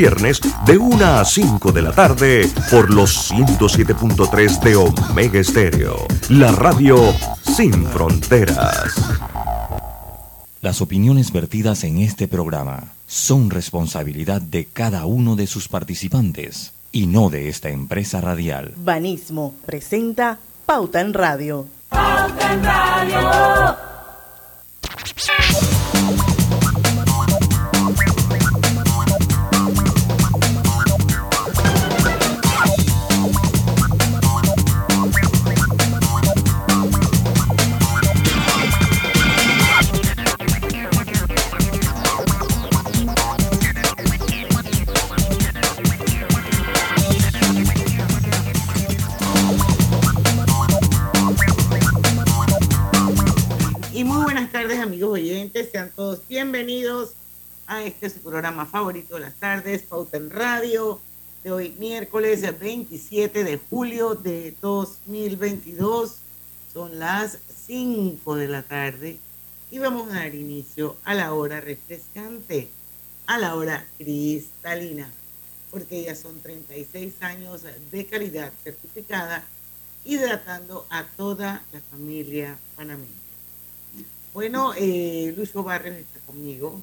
Viernes de 1 a 5 de la tarde por los 107.3 de Omega Estéreo. La radio sin fronteras. Las opiniones vertidas en este programa son responsabilidad de cada uno de sus participantes y no de esta empresa radial. Banismo presenta Pauta en Radio. Pauta en Radio. Sean todos bienvenidos a este su programa favorito de las tardes, Pauta en Radio, de hoy miércoles 27 de julio de 2022. Son las 5 de la tarde y vamos a dar inicio a la hora refrescante, a la hora cristalina, porque ya son 36 años de calidad certificada, hidratando a toda la familia panameña. Bueno, eh, Lucho Barrios está conmigo.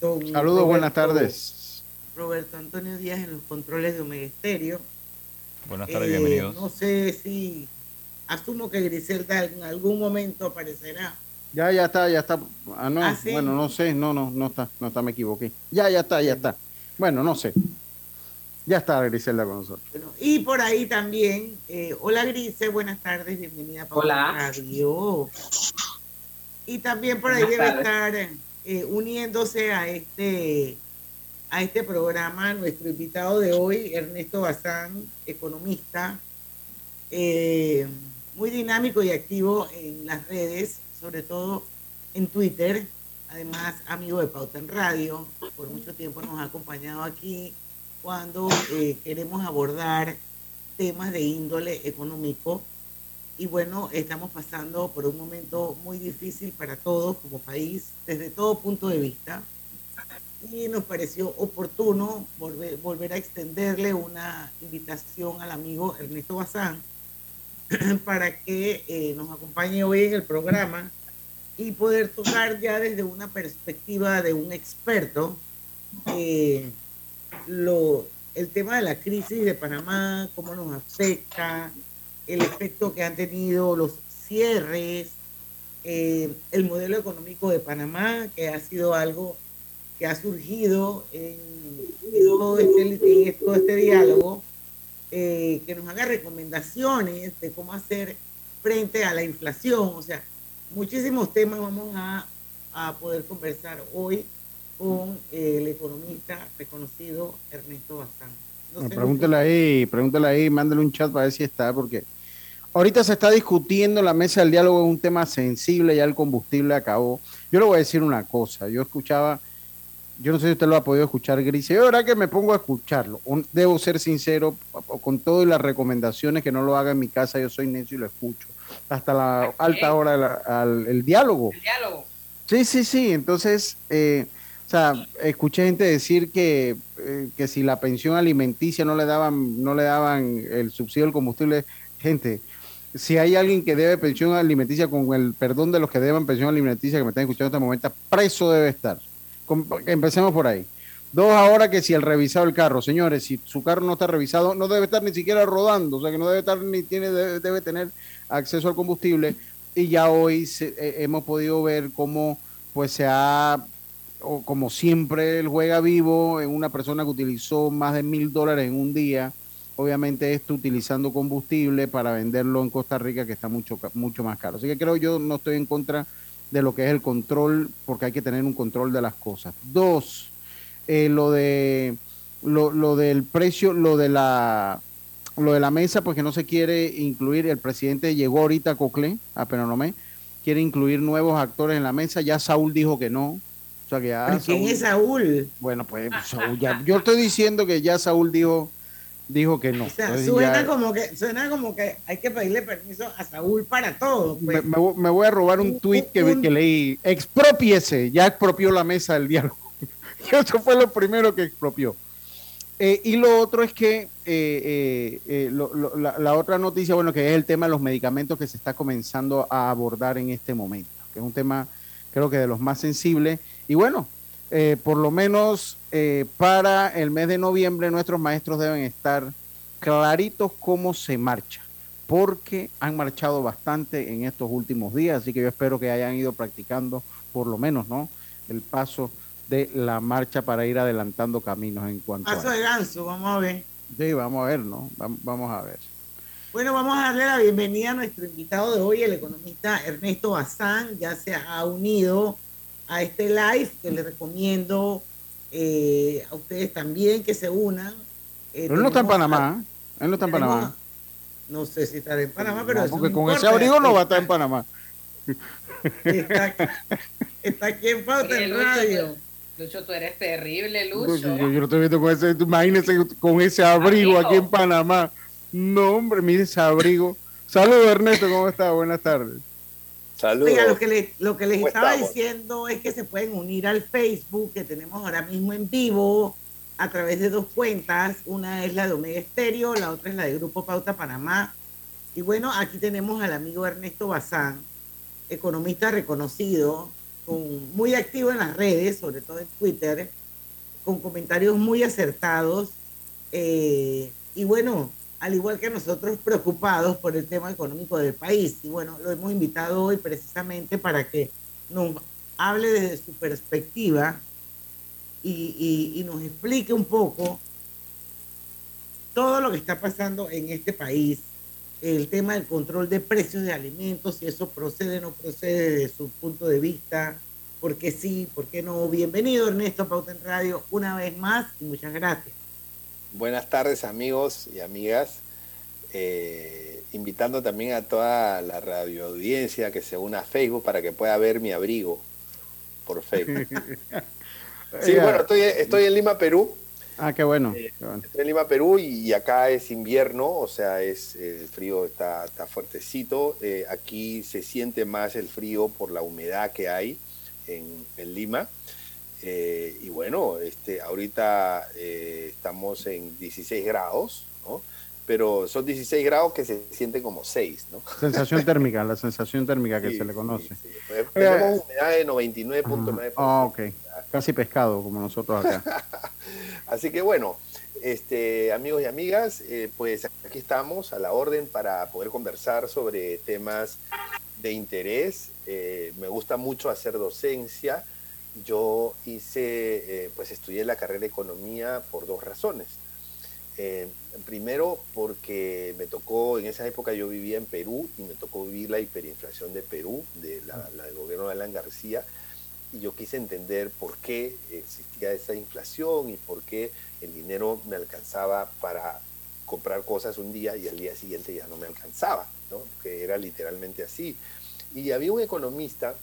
Saludos, buenas tardes. Roberto Antonio Díaz en los controles de Omega Estéreo. Buenas tardes, bienvenidos. Eh, no sé si asumo que Griselda en algún momento aparecerá. Ya, ya está, ya está. Ah, no, ¿Ah, bueno, no sé, no, no, no está, no está, me equivoqué. Ya, ya está, ya está. Bueno, no sé. Ya está Griselda con nosotros. y por ahí también, eh, hola Grise, buenas tardes, bienvenida a Hola. Radio. Y también por ahí debe estar eh, uniéndose a este, a este programa nuestro invitado de hoy, Ernesto Bazán, economista, eh, muy dinámico y activo en las redes, sobre todo en Twitter, además amigo de Pauta en Radio, por mucho tiempo nos ha acompañado aquí cuando eh, queremos abordar temas de índole económico. Y bueno, estamos pasando por un momento muy difícil para todos como país, desde todo punto de vista. Y nos pareció oportuno volver, volver a extenderle una invitación al amigo Ernesto Bazán para que eh, nos acompañe hoy en el programa y poder tocar ya desde una perspectiva de un experto. Eh, lo, el tema de la crisis de Panamá, cómo nos afecta, el efecto que han tenido los cierres, eh, el modelo económico de Panamá, que ha sido algo que ha surgido en, todo, este, este diálogo, eh, que nos haga recomendaciones de cómo hacer frente a la inflación. O sea, muchísimos temas vamos a, a poder conversar hoy con el economista reconocido Ernesto Bazán. pregúntale ahí, pregúntale ahí, mándale un chat para ver si está, porque ahorita se está discutiendo la mesa del diálogo, es un tema sensible, ya el combustible acabó. Yo le voy a decir una cosa, yo escuchaba, yo no sé si usted lo ha podido escuchar, Gris, yo ahora que me pongo a escucharlo, debo ser sincero, con todas las recomendaciones que no lo haga en mi casa, yo soy necio y lo escucho, hasta la alta hora del diálogo. El diálogo. Sí, sí, sí, entonces... Eh, o sea, escuché gente decir que, eh, que si la pensión alimenticia no le daban, no le daban el subsidio del combustible, gente, si hay alguien que debe pensión alimenticia con el perdón de los que deben pensión alimenticia que me están escuchando en este momento, preso debe estar. empecemos por ahí. Dos, ahora que si el revisado el carro, señores, si su carro no está revisado, no debe estar ni siquiera rodando, o sea que no debe estar ni tiene debe, tener acceso al combustible. Y ya hoy eh, hemos podido ver cómo pues se ha o como siempre él juega vivo, en una persona que utilizó más de mil dólares en un día, obviamente esto utilizando combustible para venderlo en Costa Rica que está mucho, mucho más caro. Así que creo yo no estoy en contra de lo que es el control, porque hay que tener un control de las cosas. Dos, eh, lo de lo, lo, del precio, lo de la lo de la mesa, pues que no se quiere incluir, el presidente llegó ahorita a Cocle, a Penonomé, quiere incluir nuevos actores en la mesa, ya Saúl dijo que no, ¿Quién es Saúl? Bueno, pues Saúl ya. Yo estoy diciendo que ya Saúl dijo, dijo que no. suena, como que, suena como que hay que pedirle permiso a Saúl para todo. Pues. Me, voy a robar un tuit que, que leí. Expropiese, ya expropió la mesa del diálogo. eso fue lo primero que expropió. Eh, y lo otro es que eh, eh, la, otra noticia, bueno, que es el tema de los medicamentos que se está comenzando a abordar en este momento, que es un tema creo que de los más sensibles. Y bueno, por lo menos para el mes de noviembre nuestros maestros deben estar claritos cómo se marcha, porque han marchado bastante en estos últimos días, así que yo espero que hayan ido practicando por lo menos, ¿no? El paso de la marcha para ir adelantando caminos en cuanto Paso de ganso, vamos a ver. Sí, vamos a ver, ¿no? Vamos a ver. Bueno, vamos a darle la bienvenida a nuestro invitado de hoy, el economista Ernesto Bazán, ya se ha unido a este live que les recomiendo eh, a ustedes también que se unan. Eh, pero él no está en Panamá, él no está en Panamá. No sé si estará en Panamá, pero... porque con ese abrigo no va a estar en Panamá. Está, está aquí en Pauta en Radio. Lucho, tú eres terrible, Lucho. Yo, yo, lo estoy viendo con ese, imagínese con ese abrigo aquí en Panamá. No, hombre, mire ese abrigo. Saludos, Ernesto, ¿cómo está? Buenas tardes. Saludos. Oiga, lo que, les, lo que les estaba diciendo es que se pueden unir al Facebook que tenemos ahora mismo en vivo a través de dos cuentas. Una es la de Omega Estéreo, la otra es la de Grupo Pauta Panamá. Y bueno, aquí tenemos al amigo Ernesto Bazán, economista reconocido, muy activo en las redes, sobre todo en Twitter, con comentarios muy acertados. Eh, y bueno, al igual que nosotros, preocupados por el tema económico del país. Y bueno, lo hemos invitado hoy precisamente para que nos hable desde su perspectiva y, nos explique un poco todo lo que está pasando en este país el tema del control de precios de alimentos, si eso procede o no procede desde su punto de vista, por qué sí, por qué no. Bienvenido Ernesto Pauta en Radio una vez más y muchas gracias. Buenas tardes amigos y amigas. Eh, invitando también a toda la radio audiencia que se una a Facebook para que pueda ver mi abrigo por Facebook. sí, bueno, estoy, estoy en Lima, Perú Ah, qué bueno. Eh, estoy en Lima, Perú, y, acá es invierno, o sea, es el frío está, está fuertecito. Eh, aquí se siente más el frío por la humedad que hay en, Lima. Eh, y bueno, este, ahorita estamos en 16 grados, ¿no? Pero son 16 grados que se sienten como 6, ¿no? Sensación térmica, la sensación térmica que se le conoce. Tenemos humedad de 99.9%. Ah, ok. Casi pescado, como nosotros acá. Así que bueno, este, amigos y amigas, eh, pues aquí estamos a la orden para poder conversar sobre temas de interés. Eh, me gusta mucho hacer docencia. Yo hice, eh, pues estudié la carrera de economía por dos razones. primero, porque me tocó, en esa época yo vivía en Perú y me tocó vivir la hiperinflación de Perú, de la, la del gobierno de Alan García y yo quise entender por qué existía esa inflación y por qué el dinero me alcanzaba para comprar cosas un día y al día siguiente ya no me alcanzaba, ¿no? que era literalmente así. Y había un economista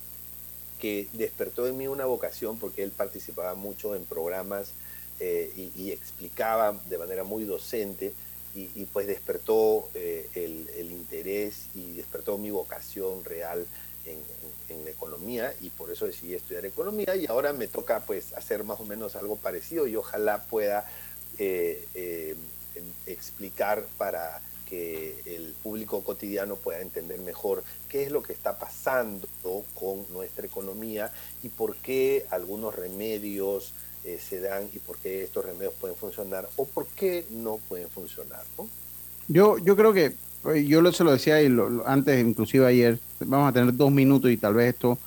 que despertó en mí una vocación porque él participaba mucho en programas eh, y, explicaba de manera muy docente y, pues despertó eh, el, interés y despertó mi vocación real en, en, economía y por eso decidí estudiar economía y ahora me toca pues hacer más o menos algo parecido y ojalá pueda eh, explicar para que el público cotidiano pueda entender mejor qué es lo que está pasando con nuestra economía y por qué algunos remedios eh, se dan y por qué estos remedios pueden funcionar o por qué no pueden funcionar. Yo, yo creo que yo lo, se lo decía y antes, inclusive ayer, vamos a tener dos minutos y tal vez esto,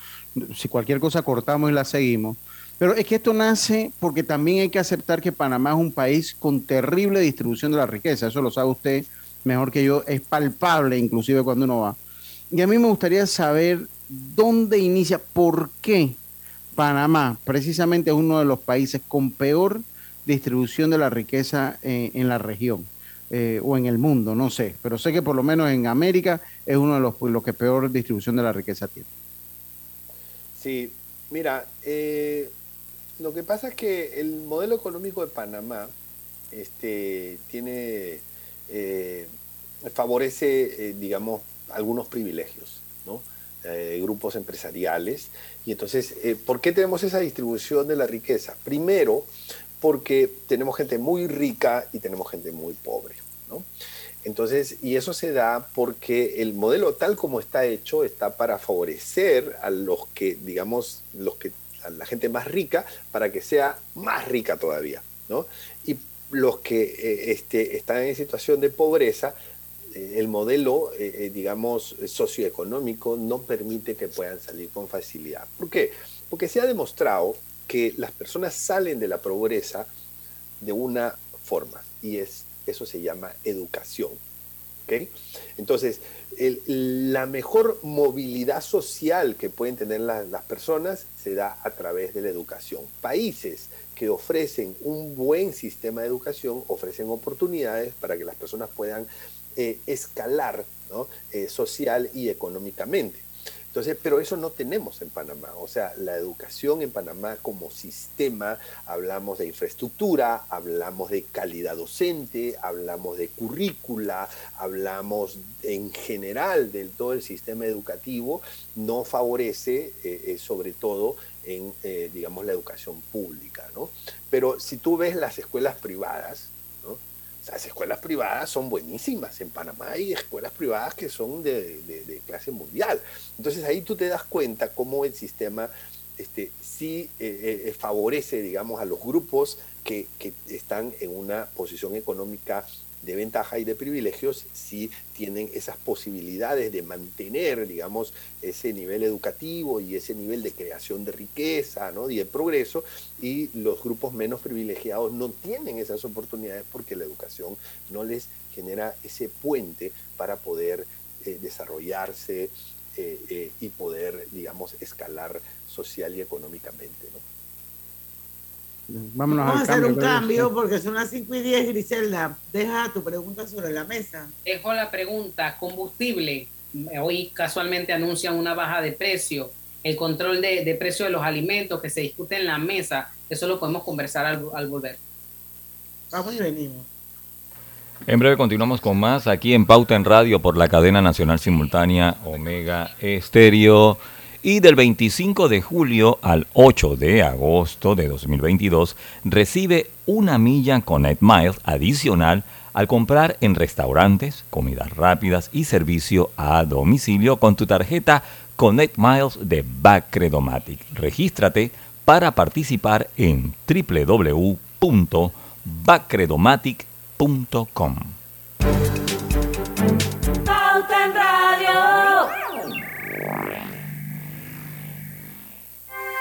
si cualquier cosa cortamos y la seguimos. Pero es que esto nace porque también hay que aceptar que Panamá es un país con terrible distribución de la riqueza. Eso lo sabe usted mejor que yo. Es palpable inclusive cuando uno va. Y a mí me gustaría saber dónde inicia, por qué Panamá precisamente es uno de los países con peor distribución de la riqueza eh, en la región. Eh, o en el mundo, no sé, pero sé que por lo menos en América es uno de los, los que peor distribución de la riqueza tiene. Sí, mira, eh, lo que pasa es que el modelo económico de Panamá este, tiene, eh, favorece, digamos, algunos privilegios, ¿no? eh, grupos empresariales. Y entonces, eh, ¿por qué tenemos esa distribución de la riqueza? Primero, porque tenemos gente muy rica y tenemos gente muy pobre. ¿no? Entonces, y eso se da porque el modelo tal como está hecho está para favorecer a los que, digamos, los que, a la gente más rica para que sea más rica todavía, ¿no? Y los que eh, este, están en situación de pobreza, eh, el modelo, eh, digamos, socioeconómico no permite que puedan salir con facilidad. ¿Por qué? Porque se ha demostrado que las personas salen de la pobreza de una forma y es eso se llama educación. Entonces, la mejor movilidad social que pueden tener las personas se da a través de la educación. Países que ofrecen un buen sistema de educación ofrecen oportunidades para que las personas puedan eh, escalar. Eh, social y económicamente. Entonces, pero eso no tenemos en Panamá. O sea, la educación en Panamá como sistema, hablamos de infraestructura, hablamos de calidad docente, hablamos de currícula, hablamos en general de todo el sistema educativo, no favorece eh, eh, sobre todo en, eh, digamos, la educación pública. ¿no? Pero si tú ves las escuelas privadas, las escuelas privadas son buenísimas. En Panamá hay escuelas privadas que son de, clase mundial. Entonces ahí tú te das cuenta cómo el sistema este, sí eh, eh, favorece, digamos, a los grupos que, que, están en una posición económica de ventaja y de privilegios si tienen esas posibilidades de mantener, digamos, ese nivel educativo y ese nivel de creación de riqueza ¿no? y de progreso, y los grupos menos privilegiados no tienen esas oportunidades porque la educación no les genera ese puente para poder eh, desarrollarse eh, eh, y poder, digamos, escalar social y económicamente. Vámonos Vamos a hacer un cambio porque son las 5 y 10, Griselda. Deja tu pregunta sobre la mesa. Dejo la pregunta. Combustible. Hoy casualmente anuncian una baja de precio. El control de, de precio de los alimentos que se discute en la mesa. Eso lo podemos conversar al, al volver. Vamos y venimos. En breve continuamos con más aquí en Pauta en Radio por la cadena nacional simultánea Omega Estéreo y del 25 de julio al 8 de agosto de 2022 recibe una milla Connect Miles adicional al comprar en restaurantes, comidas rápidas y servicio a domicilio con tu tarjeta Connect Miles de Bacredomatic. Regístrate para participar en www.bacredomatic.com.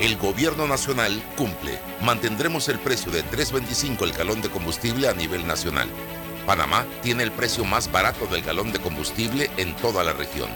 El gobierno nacional cumple. Mantendremos el precio de 3.25 el galón de combustible a nivel nacional. Panamá tiene el precio más barato del galón de combustible en toda la región.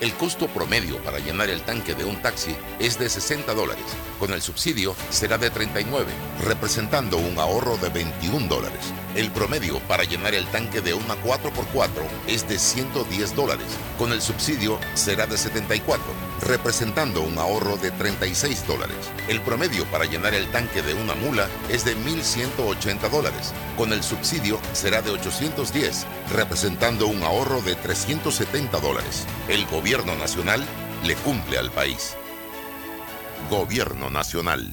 El costo promedio para llenar el tanque de un taxi es de 60 dólares. Con el subsidio será de 39, representando un ahorro de 21 dólares. El promedio para llenar el tanque de una 4x4 es de 110 dólares. Con el subsidio será de 74, representando un ahorro de 36 dólares. El promedio para llenar el tanque de una mula es de 1.180 dólares. Con el subsidio será de 810, representando un ahorro de 370 dólares. El gobierno nacional le cumple al país. Gobierno nacional.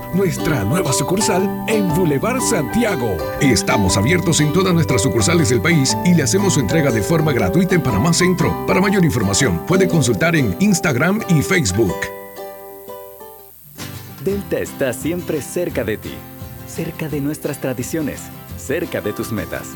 nuestra nueva sucursal en Boulevard Santiago. Estamos abiertos en todas nuestras sucursales del país y le hacemos su entrega de forma gratuita en Panamá Centro. Para mayor información, puede consultar en Instagram y Facebook. Delta está siempre cerca de ti, cerca de nuestras tradiciones, cerca de tus metas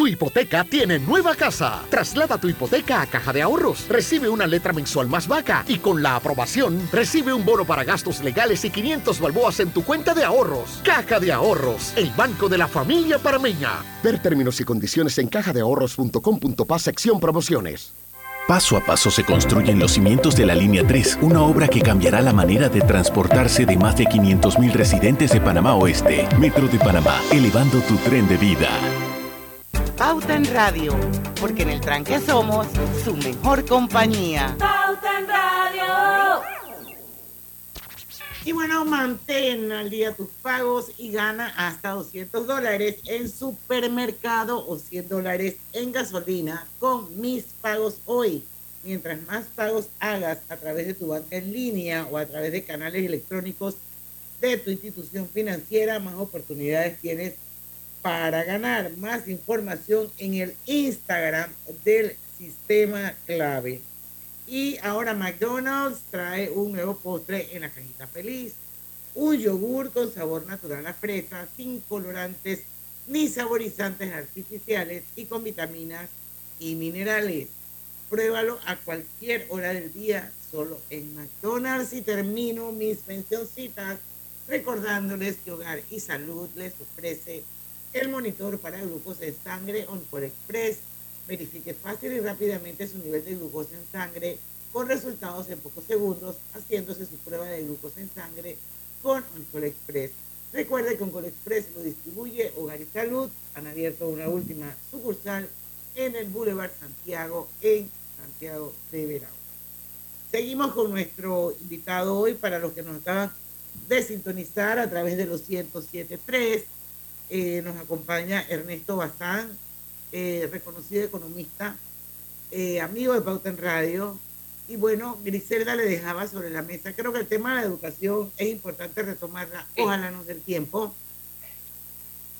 Tu hipoteca tiene nueva casa. Traslada tu hipoteca a Caja de Ahorros. Recibe una letra mensual más vaca y con la aprobación recibe un bono para gastos legales y 500 balboas en tu cuenta de ahorros. Caja de Ahorros, el banco de la familia parameña. Ver términos y condiciones en cajadeahorros.com.pa sección promociones. Paso a paso se construyen los cimientos de la Línea 3, una obra que cambiará la manera de transportarse de más de 500.000 residentes de Panamá Oeste. Metro de Panamá, elevando tu tren de vida. Pauta en Radio, porque en el tranque somos su mejor compañía. Pauta en Radio. Y bueno, mantén al día tus pagos y gana hasta 200 dólares en supermercado o 100 dólares en gasolina con mis pagos hoy. Mientras más pagos hagas a través de tu banca en línea o a través de canales electrónicos de tu institución financiera, más oportunidades tienes para ganar más información en el Instagram del sistema clave. Y ahora McDonald's trae un nuevo postre en la cajita feliz. Un yogur con sabor natural a fresa, sin colorantes ni saborizantes artificiales y con vitaminas y minerales. Pruébalo a cualquier hora del día, solo en McDonald's. Y termino mis pensioncitas recordándoles que Hogar y Salud les ofrece el monitor para glucosa en sangre Oncol Express. Verifique fácil y rápidamente su nivel de glucosa en sangre con resultados en pocos segundos, haciéndose su prueba de glucosa en sangre con Oncol Express. Recuerde que Oncol Express lo distribuye Hogar y Salud. Han abierto una última sucursal en el Boulevard Santiago, en Santiago de Verao. Seguimos con nuestro invitado hoy para los que nos acaban de sintonizar a través de los 107.3 eh, nos acompaña Ernesto Bazán, eh, reconocido economista, eh, amigo de Pauta en Radio. Y bueno, Griselda le dejaba sobre la mesa. Creo que el tema de la educación es importante retomarla. Ojalá nos dé el tiempo.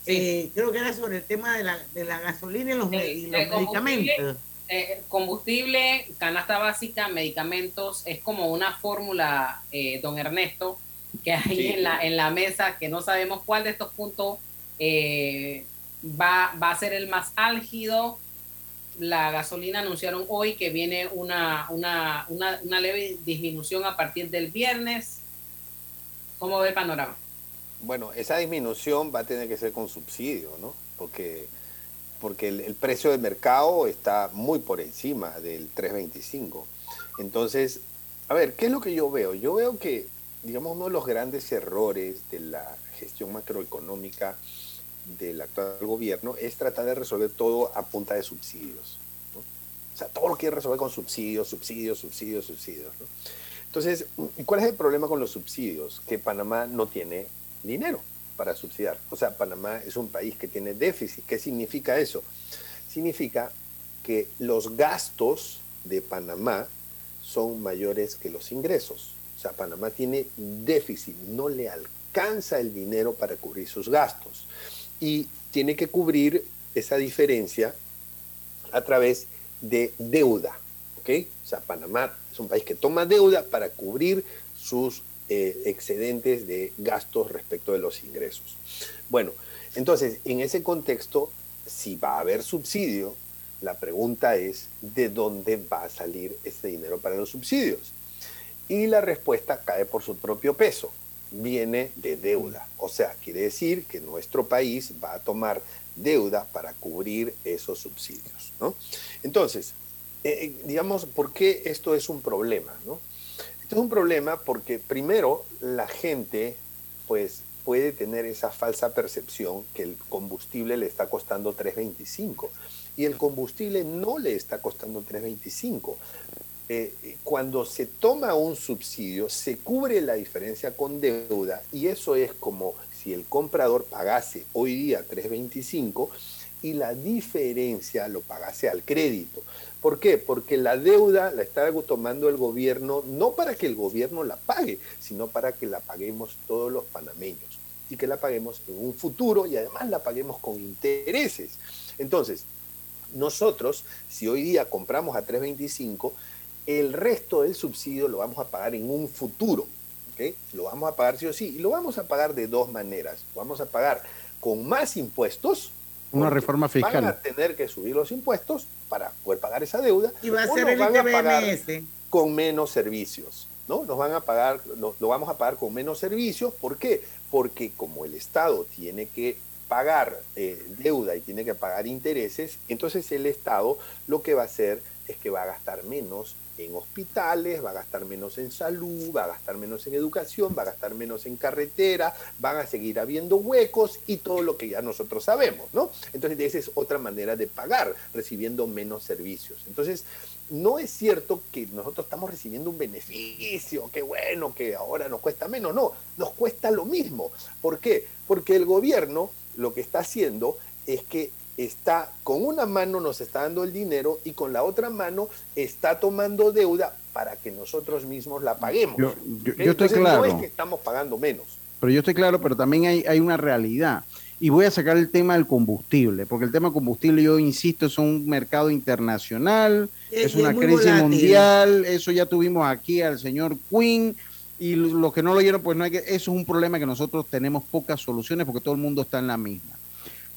creo que era sobre el tema de la, de la gasolina y los, medicamentos. combustible, canasta básica, medicamentos, es como una fórmula, don Ernesto, que hay en, la, en la mesa, que no sabemos cuál de estos puntos eh, va, va, a ser el más álgido. La gasolina anunciaron hoy que viene una, una, una, leve disminución a partir del viernes. ¿Cómo ve el panorama? Bueno, esa disminución va a tener que ser con subsidio, ¿no? Porque porque el, precio de mercado está muy por encima del 325. Entonces, a ver, ¿qué es lo que yo veo? Yo veo que, digamos, uno de los grandes errores de la gestión macroeconómica del actual gobierno es tratar de resolver todo a punta de subsidios. O sea, todo lo quiere resolver con subsidios, subsidios, subsidios, subsidios. Entonces, ¿cuál es el problema con los subsidios? Que Panamá no tiene dinero para subsidiar. O sea, Panamá es un país que tiene déficit. ¿Qué significa eso? Significa que los gastos de Panamá son mayores que los ingresos. O sea, Panamá tiene déficit, no le alcanza el dinero para cubrir sus gastos. Y tiene que cubrir esa diferencia a través de deuda. ¿ok? O sea, Panamá es un país que toma deuda para cubrir sus eh, excedentes de gastos respecto de los ingresos. Bueno, entonces, en ese contexto, si va a haber subsidio, la pregunta es, ¿de dónde va a salir ese dinero para los subsidios? Y la respuesta cae por su propio peso, viene de deuda. O sea, quiere decir que nuestro país va a tomar deuda para cubrir esos subsidios. ¿no? Entonces, eh, eh, digamos, ¿por qué esto es un problema? ¿no? Esto es un problema porque primero la gente pues puede tener esa falsa percepción que el combustible le está costando 3.25 y el combustible no le está costando 3.25. Eh, cuando se toma un subsidio, se cubre la diferencia con deuda y eso es como si el comprador pagase hoy día 3.25 y la diferencia lo pagase al crédito. ¿Por qué? Porque la deuda la está tomando el gobierno no para que el gobierno la pague, sino para que la paguemos todos los panameños y que la paguemos en un futuro y además la paguemos con intereses. Entonces, nosotros, si hoy día compramos a 325, el resto del subsidio lo vamos a pagar en un futuro. ¿okay? Lo vamos a pagar sí o sí. Y lo vamos a pagar de dos maneras. Lo vamos a pagar con más impuestos, una reforma fiscal. Van a tener que subir los impuestos para poder pagar esa deuda. Y va a ser el van a pagar con menos servicios. ¿no? Nos van a pagar, lo, vamos a pagar con menos servicios. ¿Por qué? Porque como el Estado tiene que pagar eh, deuda y tiene que pagar intereses, entonces el Estado lo que va a hacer es que va a gastar menos en hospitales, va a gastar menos en salud, va a gastar menos en educación, va a gastar menos en carretera, van a seguir habiendo huecos y todo lo que ya nosotros sabemos, ¿no? Entonces esa es otra manera de pagar, recibiendo menos servicios. Entonces, no es cierto que nosotros estamos recibiendo un beneficio, qué bueno, que ahora nos cuesta menos, no, nos cuesta lo mismo. ¿Por qué? Porque el gobierno lo que está haciendo es que está con una mano nos está dando el dinero y con la otra mano está tomando deuda para que nosotros mismos la paguemos. Yo, estoy claro. No es que estamos pagando menos. Pero yo estoy claro, pero también hay, hay una realidad. Y voy a sacar el tema del combustible, porque el tema del combustible, yo insisto, es un mercado internacional, es, una crisis mundial, eso ya tuvimos aquí al señor Quinn, y los que no lo oyeron, pues no hay que, eso es un problema que nosotros tenemos pocas soluciones porque todo el mundo está en la misma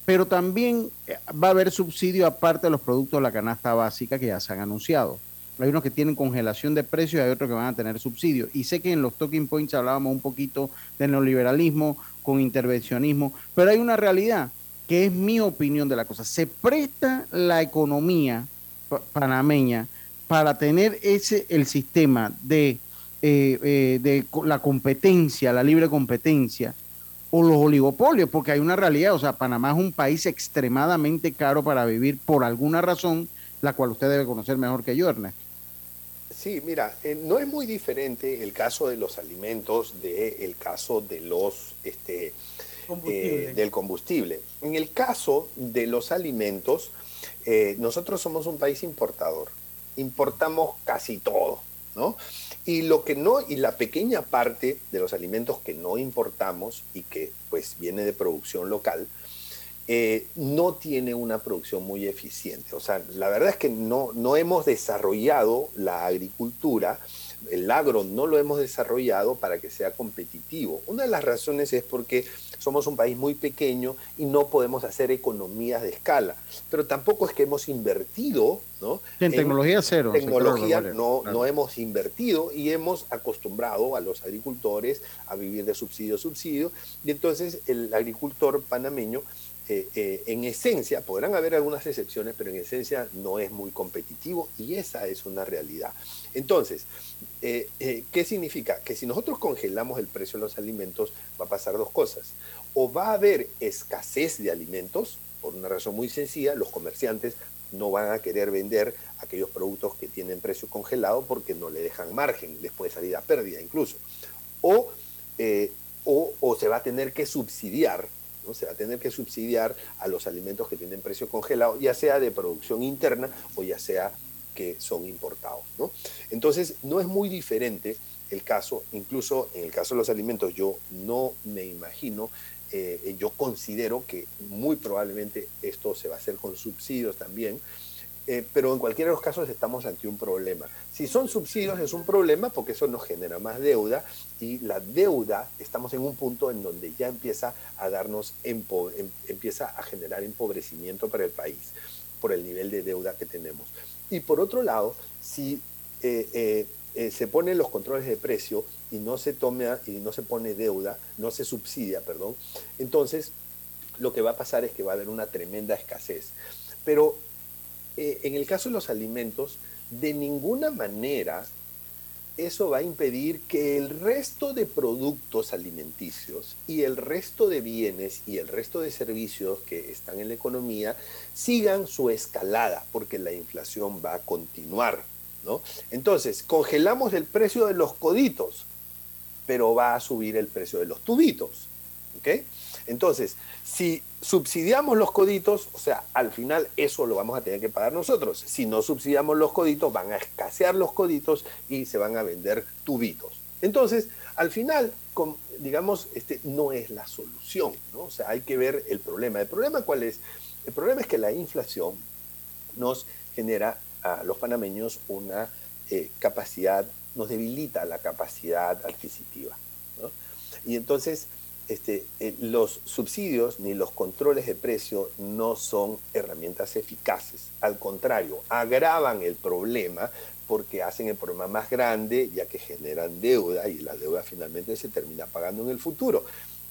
pero también eh, va a haber subsidio aparte de los productos de la canasta básica que ya se han anunciado. Hay unos que tienen congelación de precios y hay otros que van a tener subsidio. Y sé que en los talking points hablábamos un poquito de neoliberalismo con intervencionismo, pero hay una realidad que es mi opinión de la cosa. Se presta la economía panameña para tener ese el sistema de, eh, eh, de la competencia, la libre competencia, o los oligopolios, porque hay una realidad, o sea, Panamá es un país extremadamente caro para vivir por alguna razón, la cual usted debe conocer mejor que yo, Ernesto. Sí, mira, eh, no es muy diferente el caso de los alimentos del caso de los este, eh, del combustible. En el caso de los alimentos, eh, nosotros somos un país importador, importamos casi todo, ¿no? Y lo que no, y la pequeña parte de los alimentos que no importamos y que pues viene de producción local, eh, no tiene una producción muy eficiente. O sea, la verdad es que no, no hemos desarrollado la agricultura, el agro no lo hemos desarrollado para que sea competitivo. Una de las razones es porque somos un país muy pequeño y no podemos hacer economías de escala. Pero tampoco es que hemos invertido, ¿no? En, tecnología cero. Tecnología no, no hemos invertido y hemos acostumbrado a los agricultores a vivir de subsidio a subsidio. Y entonces el agricultor panameño eh, eh, en esencia, podrán haber algunas excepciones, pero en esencia no es muy competitivo y esa es una realidad. Entonces, eh, ¿qué significa? Que si nosotros congelamos el precio de los alimentos, va a pasar dos cosas. O va a haber escasez de alimentos, por una razón muy sencilla, los comerciantes no van a querer vender aquellos productos que tienen precio congelado porque no le dejan margen, les puede salir pérdida incluso. O, o se va a tener que subsidiar se va a tener que subsidiar a los alimentos que tienen precio congelado, ya sea de producción interna o ya sea que son importados. Entonces, no es muy diferente el caso, incluso en el caso de los alimentos, yo no me imagino, eh, yo considero que muy probablemente esto se va a hacer con subsidios también, eh, pero en cualquiera de los casos estamos ante un problema. Si son subsidios es un problema porque eso nos genera más deuda y la deuda estamos en un punto en donde ya empieza a darnos em, empieza a generar empobrecimiento para el país por el nivel de deuda que tenemos. Y por otro lado, si eh, eh, se ponen los controles de precio y no se toma y no se pone deuda, no se subsidia, perdón, entonces lo que va a pasar es que va a haber una tremenda escasez. Pero eh, en el caso de los alimentos, de ninguna manera eso va a impedir que el resto de productos alimenticios y el resto de bienes y el resto de servicios que están en la economía sigan su escalada, porque la inflación va a continuar. ¿no? Entonces, congelamos el precio de los coditos, pero va a subir el precio de los tubitos. ¿okay? Entonces, si subsidiamos los coditos, o sea, al final eso lo vamos a tener que pagar nosotros. Si no subsidiamos los coditos, van a escasear los coditos y se van a vender tubitos. Entonces, al final, digamos, este, no es la solución, ¿no? O sea, hay que ver el problema. ¿El problema cuál es? El problema es que la inflación nos genera a los panameños una eh, capacidad, nos debilita la capacidad adquisitiva. ¿no? Y entonces, este, eh, los subsidios ni los controles de precio no son herramientas eficaces. Al contrario, agravan el problema porque hacen el problema más grande ya que generan deuda y la deuda finalmente se termina pagando en el futuro.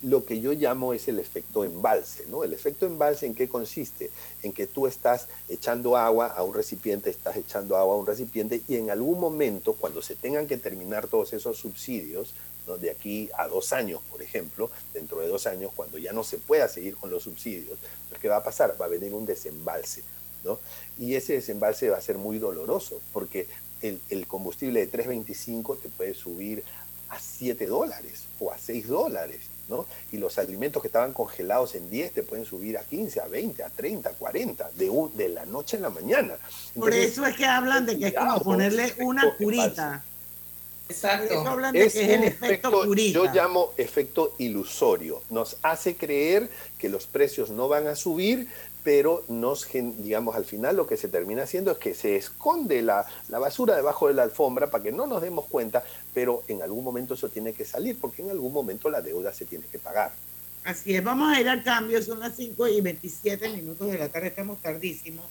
Lo que yo llamo es el efecto embalse, ¿no? El efecto embalse en qué consiste? En que tú estás echando agua a un recipiente, estás echando agua a un recipiente y en algún momento, cuando se tengan que terminar todos esos subsidios, de aquí a dos años, por ejemplo, dentro de dos años, cuando ya no se pueda seguir con los subsidios, pues, ¿qué va a pasar? Va a venir un desembalse, ¿no? Y ese desembalse va a ser muy doloroso, porque el, combustible de 3.25 te puede subir a 7 dólares o a 6 dólares, ¿no? Y los alimentos que estaban congelados en 10 te pueden subir a 15, a 20, a 30, a 40, de, de la noche a la mañana. Por eso es que hablan de que es como ponerle una curita Exacto. Es, el efecto, yo llamo efecto ilusorio. Nos hace creer que los precios no van a subir, pero nos, digamos, al final lo que se termina haciendo es que se esconde la, la, basura debajo de la alfombra para que no nos demos cuenta, pero en algún momento eso tiene que salir, porque en algún momento la deuda se tiene que pagar. Así es, vamos a ir al cambio, son las 5 y 27 minutos de la tarde, estamos tardísimos.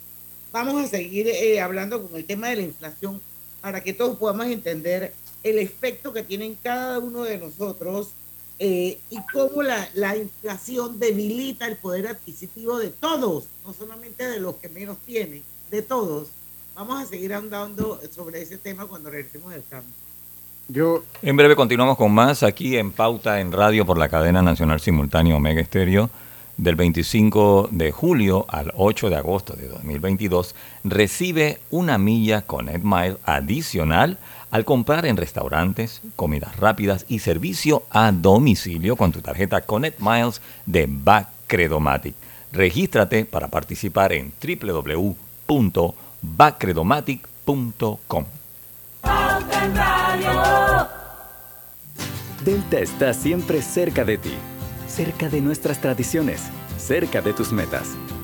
Vamos a seguir eh, hablando con el tema de la inflación para que todos podamos entender el efecto que tienen cada uno de nosotros eh, y cómo la, la, inflación debilita el poder adquisitivo de todos, no solamente de los que menos tienen, de todos. Vamos a seguir andando sobre ese tema cuando regresemos del cambio. Yo... En breve continuamos con más aquí en Pauta en Radio por la cadena nacional simultánea Omega Estéreo. Del 25 de julio al 8 de agosto de 2022 recibe una milla con EdMile adicional al comprar en restaurantes, comidas rápidas y servicio a domicilio con tu tarjeta Connect Miles de Bacredomatic. Regístrate para participar en www.bacredomatic.com. Delta está siempre cerca de ti, cerca de nuestras tradiciones, cerca de tus metas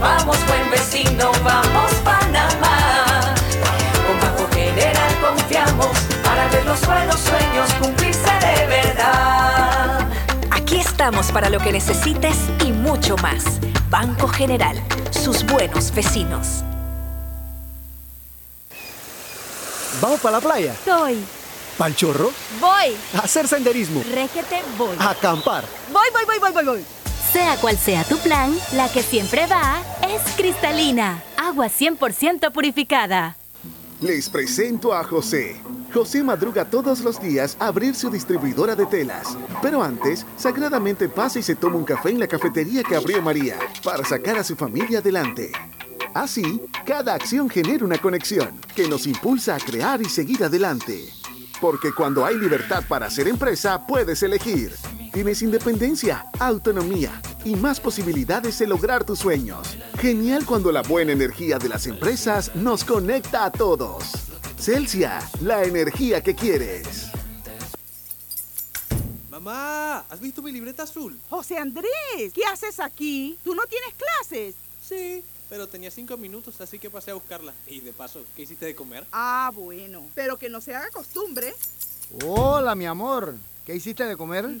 Vamos buen vecino, vamos Panamá. Con Banco General confiamos para ver los buenos sueños cumplirse de verdad. Aquí estamos para lo que necesites y mucho más. Banco General, sus buenos vecinos. ¿Vamos para la playa? Soy. ¿Pal chorro? Voy. ¿A hacer senderismo? Régete, voy. ¿A acampar? Voy, voy, voy, voy, voy, voy. Sea cual sea tu plan, la que siempre va es cristalina. Agua 100% purificada. Les presento a José. José madruga todos los días a abrir su distribuidora de telas. Pero antes, sagradamente pasa y se toma un café en la cafetería que abrió María para sacar a su familia adelante. Así, cada acción genera una conexión que nos impulsa a crear y seguir adelante. Porque cuando hay libertad para hacer empresa, puedes elegir. Tienes independencia, autonomía y más posibilidades de lograr tus sueños. Genial cuando la buena energía de las empresas nos conecta a todos. Celsia, la energía que quieres. Mamá, ¿has visto mi libreta azul? José Andrés, ¿qué haces aquí? ¿Tú no tienes clases? Sí, pero tenía cinco minutos, así que pasé a buscarla. Y de paso, ¿qué hiciste de comer? Ah, bueno, pero que no se haga costumbre. Hola, mi amor. ¿Qué hiciste de comer?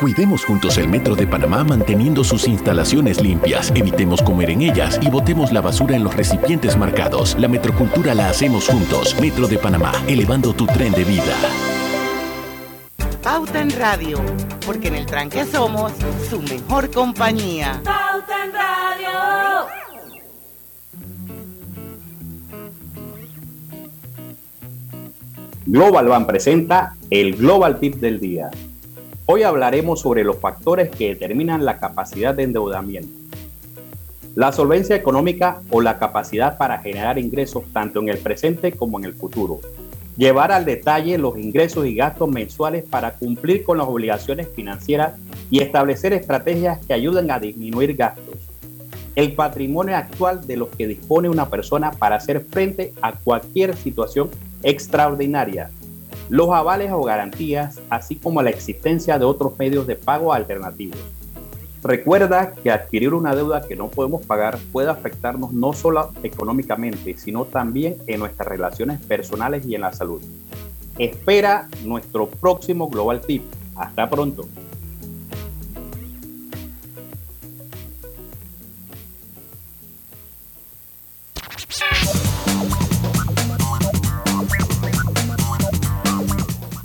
Cuidemos juntos el Metro de Panamá manteniendo sus instalaciones limpias, evitemos comer en ellas y botemos la basura en los recipientes marcados. La metrocultura la hacemos juntos. Metro de Panamá, elevando tu tren de vida. Pauta en Radio, porque en el tranque somos su mejor compañía. Pauta en Radio. Global Bank presenta el Global Tip del día. Hoy hablaremos sobre los factores que determinan la capacidad de endeudamiento. La solvencia económica o la capacidad para generar ingresos tanto en el presente como en el futuro. Llevar al detalle los ingresos y gastos mensuales para cumplir con las obligaciones financieras y establecer estrategias que ayuden a disminuir gastos. El patrimonio actual de los que dispone una persona para hacer frente a cualquier situación extraordinaria, los avales o garantías, así como la existencia de otros medios de pago alternativos. Recuerda que adquirir una deuda que no podemos pagar puede afectarnos no solo económicamente, sino también en nuestras relaciones personales y en la salud. Espera nuestro próximo Global Tip. Hasta pronto.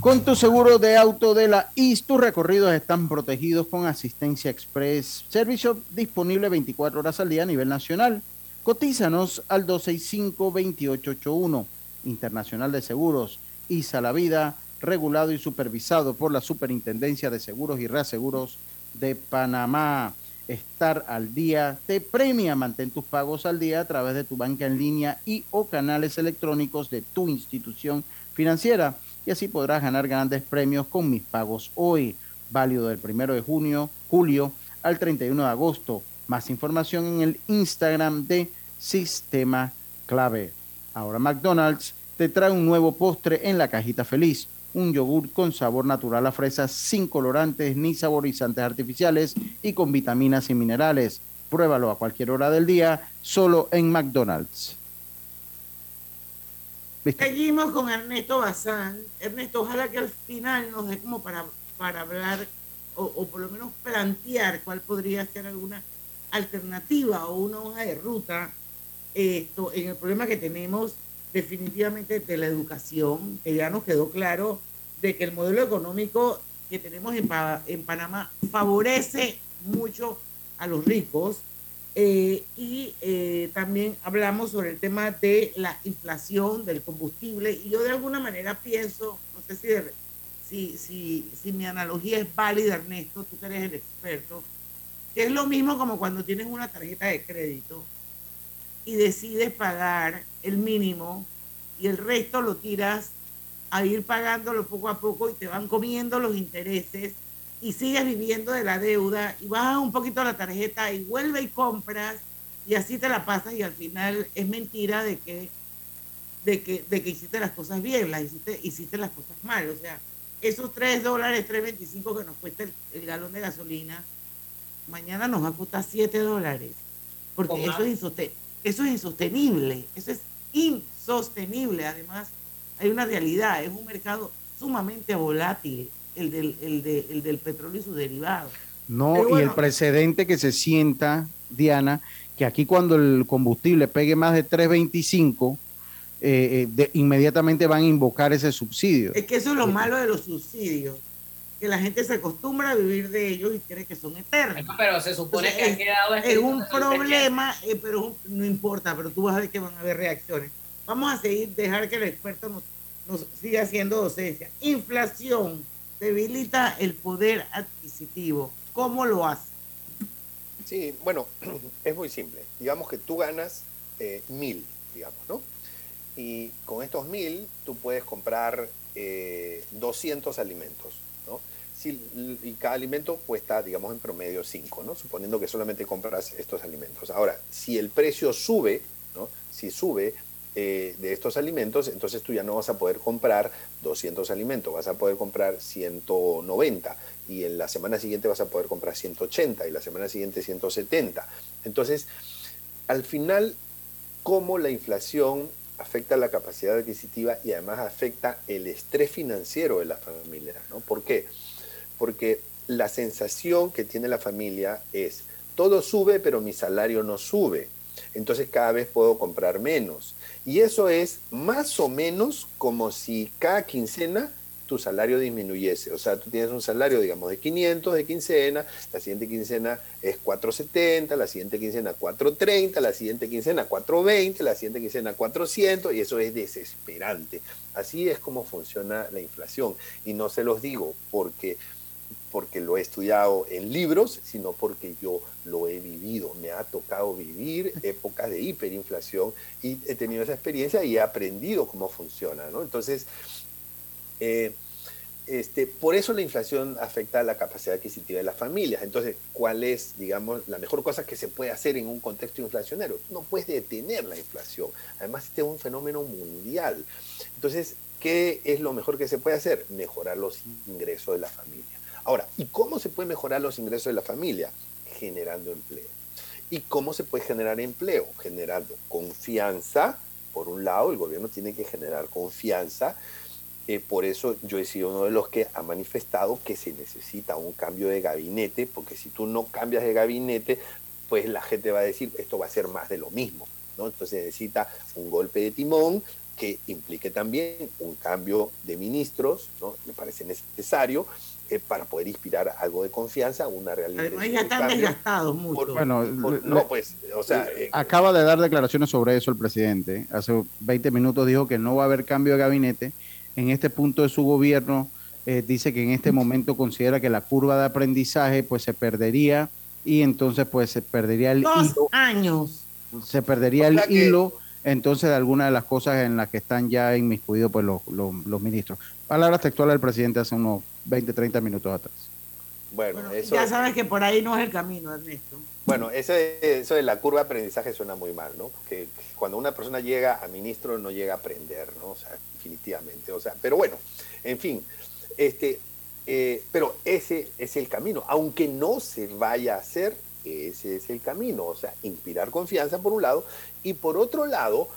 Con tu seguro de auto de la IS, tus recorridos están protegidos con asistencia express. Servicio disponible 24 horas al día a nivel nacional. Cotízanos al 265-2881. Internacional de Seguros. ISA La Vida, regulado y supervisado por la Superintendencia de Seguros y Reaseguros de Panamá. Estar al día te premia. Mantén tus pagos al día a través de tu banca en línea y o canales electrónicos de tu institución financiera. Y así podrás ganar grandes premios con mis pagos hoy, válido del 1 de junio, julio al 31 de agosto. Más información en el Instagram de Sistema Clave. Ahora McDonald's te trae un nuevo postre en la cajita feliz, un yogur con sabor natural a fresas sin colorantes ni saborizantes artificiales y con vitaminas y minerales. Pruébalo a cualquier hora del día, solo en McDonald's. Seguimos con Ernesto Bazán. Ernesto, ojalá que al final nos dé como para, para hablar o, por lo menos plantear cuál podría ser alguna alternativa o una hoja de ruta esto en el problema que tenemos definitivamente de la educación, que ya nos quedó claro de que el modelo económico que tenemos en, en Panamá favorece mucho a los ricos eh, y eh, también hablamos sobre el tema de la inflación del combustible y yo de alguna manera pienso, no sé si, si, si, si mi analogía es válida, Ernesto, tú que eres el experto, que es lo mismo como cuando tienes una tarjeta de crédito y decides pagar el mínimo y el resto lo tiras a ir pagándolo poco a poco y te van comiendo los intereses y sigues viviendo de la deuda y bajas un poquito la tarjeta y vuelve y compras y así te la pasas y al final es mentira de que de que, de que hiciste las cosas bien, las hiciste, hiciste las cosas mal. O sea, esos 3 dólares, 3.25 que nos cuesta el, el galón de gasolina, mañana nos va a costar 7 dólares. Porque eso es, insoste- eso es insostenible, eso es insostenible. Además, hay una realidad, es un mercado sumamente volátil, el del, el de- el del petróleo y sus derivados. No, y el precedente que se sienta, Diana, que aquí cuando el combustible pegue más de 3.25, eh, eh, de- inmediatamente van a invocar ese subsidio. Es que eso es lo malo de los subsidios, que la gente se acostumbra a vivir de ellos y cree que son eternos. Pero se supone Entonces, que ha quedado es un problema, eh, pero es un- no importa, pero tú vas a ver que van a haber reacciones. Vamos a seguir, dejar que el experto nos, nos siga haciendo docencia. Inflación debilita el poder adquisitivo. ¿Cómo lo hace? Sí, bueno, es muy simple. Digamos que tú ganas eh, mil, digamos, ¿no? Y con estos mil tú puedes comprar eh, 200 alimentos, ¿no? Si, y cada alimento cuesta, digamos, en promedio 5, ¿no? Suponiendo que solamente compras estos alimentos. Ahora, si el precio sube, ¿no? Si sube eh, de estos alimentos, entonces tú ya no vas a poder comprar 200 alimentos, vas a poder comprar 190 y en la semana siguiente vas a poder comprar 180 y la semana siguiente 170. Entonces, al final, cómo la inflación afecta la capacidad adquisitiva y además afecta el estrés financiero de las familias, ¿no? ¿Por qué? Porque la sensación que tiene la familia es, todo sube, pero mi salario no sube. Entonces cada vez puedo comprar menos. Y eso es más o menos como si cada quincena tu salario disminuyese. O sea, tú tienes un salario, digamos, de 500 de quincena, la siguiente quincena es 470, la siguiente quincena 430, la siguiente quincena 420, la siguiente quincena 400, y eso es desesperante. Así es como funciona la inflación. Y no se los digo porque porque lo he estudiado en libros, sino porque yo lo he vivido. Me ha tocado vivir épocas de hiperinflación y he tenido esa experiencia y he aprendido cómo funciona. ¿no? Entonces, eh, este, por eso la inflación afecta a la capacidad adquisitiva de las familias. Entonces, ¿cuál es, digamos, la mejor cosa que se puede hacer en un contexto inflacionario? No puedes detener la inflación. Además, este es un fenómeno mundial. Entonces, ¿qué es lo mejor que se puede hacer? Mejorar los ingresos de la familia. Ahora, ¿y cómo se puede mejorar los ingresos de la familia? Generando empleo. ¿Y cómo se puede generar empleo? Generando confianza. Por un lado, el gobierno tiene que generar confianza. Eh, por eso yo he sido uno de los que ha manifestado que se necesita un cambio de gabinete, porque si tú no cambias de gabinete, pues la gente va a decir, esto va a ser más de lo mismo. ¿no? Entonces necesita un golpe de timón que implique también un cambio de ministros, ¿no? me parece necesario, eh, para poder inspirar algo de confianza, una realidad. Además ya están desgastados mucho. Bueno, Por- le- no, pues, o sea, eh, Acaba de dar declaraciones sobre eso el presidente. Hace 20 minutos dijo que no va a haber cambio de gabinete. En este punto de su gobierno eh, dice que en este momento considera que la curva de aprendizaje pues se perdería y entonces pues se perdería el Dos hilo, años. se perdería el O sea que- hilo entonces de algunas de las cosas en las que están ya inmiscuidos pues, los, los, los ministros. Palabras textuales del presidente hace unos 20, 30 minutos atrás. Bueno, eso, Ya sabes que por ahí no es el camino, Ernesto. bueno eso, de, eso de la curva de aprendizaje suena muy mal, ¿no? Porque cuando una persona llega a ministro no llega a aprender, ¿no? O sea, definitivamente. O sea, pero bueno, en fin, este, eh, pero ese es el camino. Aunque no se vaya a hacer, ese es el camino. O sea, inspirar confianza por un lado y por otro lado,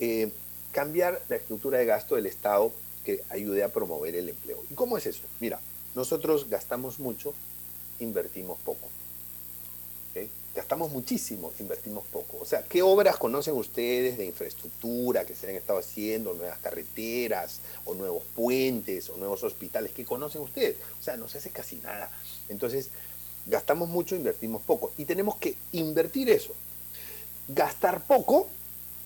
eh, cambiar la estructura de gasto del Estado que ayude a promover el empleo. ¿Y cómo es eso? Mira, nosotros gastamos mucho, invertimos poco. Gastamos muchísimo, invertimos poco. O sea, ¿qué obras conocen ustedes de infraestructura que se han estado haciendo, nuevas carreteras, o nuevos puentes, o nuevos hospitales? ¿Qué conocen ustedes? O sea, no se hace casi nada. Entonces, gastamos mucho, invertimos poco. Y tenemos que invertir eso. Gastar poco,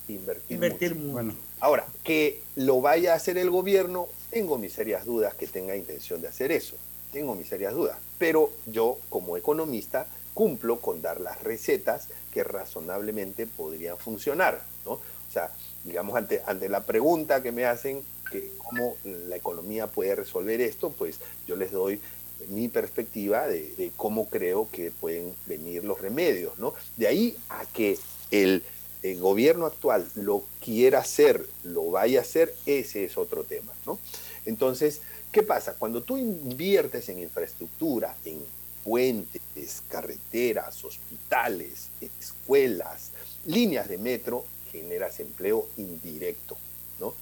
invertir, Invertir mucho. mucho. Bueno, Ahora, que lo vaya a hacer el gobierno, tengo mis serias dudas que tenga intención de hacer eso. Tengo mis serias dudas. Pero yo, como economista, cumplo con dar las recetas que razonablemente podrían funcionar. ¿no? O sea, digamos, ante, ante la pregunta que me hacen, que cómo la economía puede resolver esto, pues yo les doy mi perspectiva de, de cómo creo que pueden venir los remedios. ¿no? De ahí a que el el gobierno actual lo quiera hacer, lo vaya a hacer, ese es otro tema, ¿no? Entonces, ¿qué pasa? Cuando tú inviertes en infraestructura, en puentes, carreteras, hospitales, escuelas, líneas de metro, generas empleo indirecto, ¿no?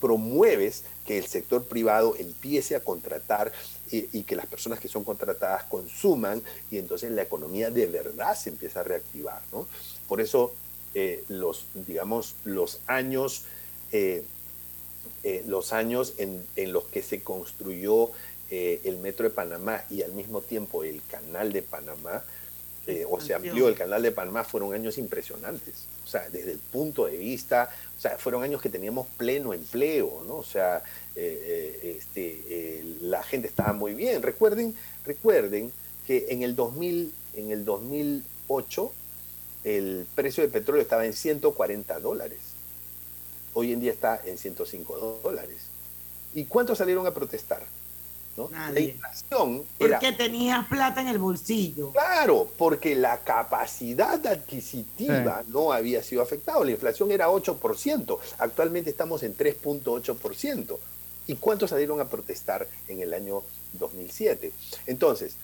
Promueves que el sector privado empiece a contratar y, y que las personas que son contratadas consuman y entonces la economía de verdad se empieza a reactivar, ¿no? Por eso eh, los, digamos, los años, eh, eh, los años en, en los que se construyó el metro de Panamá y al mismo tiempo el canal de Panamá, o se amplió el canal de Panamá, fueron años impresionantes. O sea, desde el punto de vista, o sea, fueron años que teníamos pleno empleo, ¿no? O sea, este, la gente estaba muy bien. Recuerden, recuerden que en el 2000, en el 2008 el precio del petróleo estaba en 140 dólares. Hoy en día está en 105 dólares. ¿Y cuántos salieron a protestar? ¿no? La Nadie. inflación era Porque tenías plata en el bolsillo. Claro, porque la capacidad adquisitiva no había sido afectada. La inflación era 8%, actualmente estamos en 3.8%. ¿Y cuántos salieron a protestar en el año 2007? Entonces,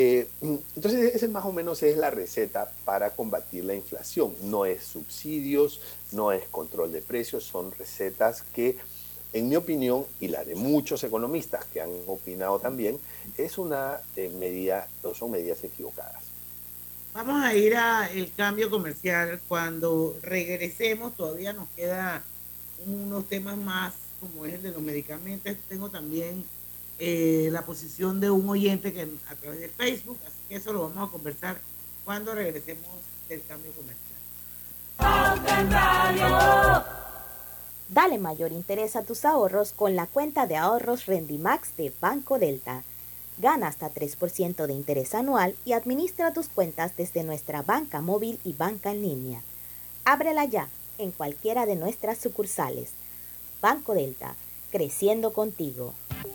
eh, entonces ese más o menos es la receta para combatir la inflación. No es subsidios, no es control de precios, son recetas que, en mi opinión, y la de muchos economistas que han opinado también, es una eh, medida, no son medidas equivocadas. Vamos a ir al cambio comercial. Cuando regresemos, todavía nos queda unos temas más, como es el de los medicamentos. Tengo también eh, la posición de un oyente que a través de Facebook, así que eso lo vamos a conversar cuando regresemos del cambio comercial. Dale mayor interés a tus ahorros con la cuenta de ahorros Rendimax de Banco Delta. Gana hasta 3% de interés anual y administra tus cuentas desde nuestra banca móvil y banca en línea. Ábrela ya en cualquiera de nuestras sucursales. Banco Delta, creciendo contigo.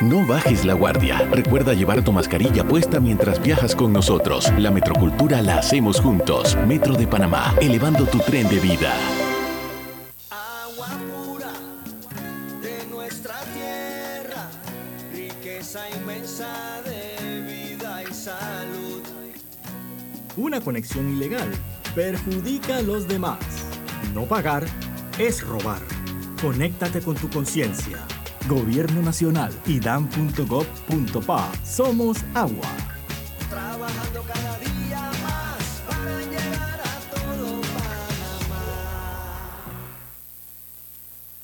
No bajes la guardia. Recuerda llevar tu mascarilla puesta mientras viajas con nosotros. La metrocultura la hacemos juntos. Metro de Panamá, elevando tu tren de vida. de nuestra tierra, riqueza inmensa de vida y salud. Una conexión ilegal perjudica a los demás. No pagar es robar. Conéctate con tu conciencia. Gobierno Nacional y dan.gov.pa. Somos agua. Trabajando cada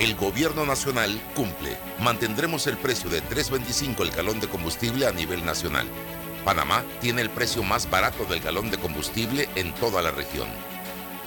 El gobierno nacional cumple. Mantendremos el precio de 3.25 el galón de combustible a nivel nacional. Panamá tiene el precio más barato del galón de combustible en toda la región.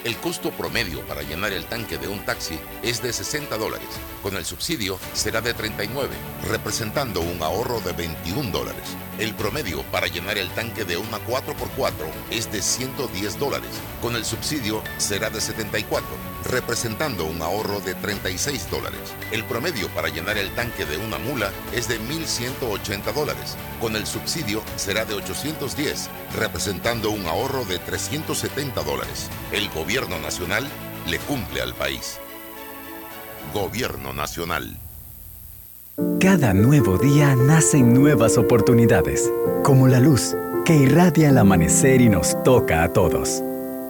El costo promedio para llenar el tanque de un taxi es de 60 dólares. Con el subsidio será de 39, representando un ahorro de 21 dólares. El promedio para llenar el tanque de una 4x4 es de 110 dólares. Con el subsidio será de 74, representando un ahorro de 36 dólares. El promedio para llenar el tanque de una mula es de 1.180 dólares. Con el subsidio será de 810, representando un ahorro de 370 dólares. El gobierno nacional le cumple al país. Gobierno nacional. Cada nuevo día nacen nuevas oportunidades, como la luz que irradia el amanecer y nos toca a todos.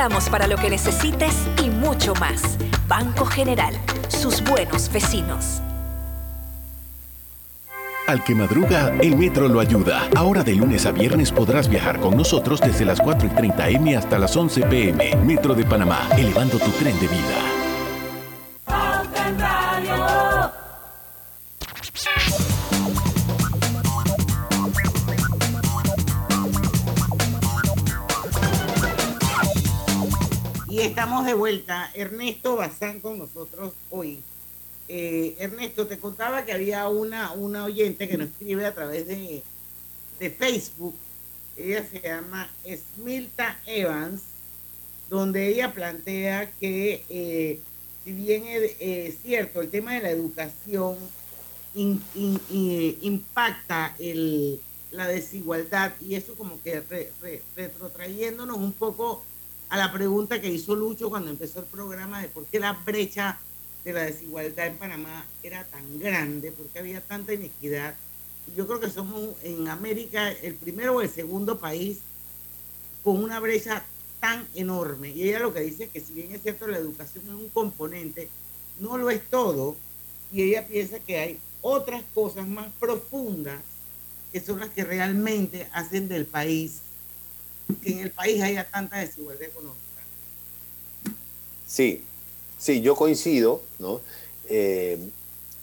estamos para lo que necesites y mucho más. Banco General, sus buenos vecinos. Al que madruga, el metro lo ayuda. Ahora de lunes a viernes podrás viajar con nosotros desde las 4 y 30 M hasta las 11 PM. Metro de Panamá, elevando tu tren de vida. Vuelta. Ernesto Bazán con nosotros hoy. Eh, Ernesto, te contaba que había una, una oyente que nos escribe a través de, de Facebook. Ella se llama Smilta Evans, donde ella plantea que eh, si bien es eh, cierto, el tema de la educación in- in- i- impacta el, la desigualdad y eso como que re- re- retrotrayéndonos un poco a la pregunta que hizo Lucho cuando empezó el programa de por qué la brecha de la desigualdad en Panamá era tan grande, por qué había tanta inequidad. Yo creo que somos en América el primero o el segundo país con una brecha tan enorme. Y ella lo que dice es que si bien es cierto la educación es un componente, no lo es todo. Y ella piensa que hay otras cosas más profundas que son las que realmente hacen del país, que en el país haya tanta desigualdad económica. Sí, sí, yo coincido, ¿no? Eh,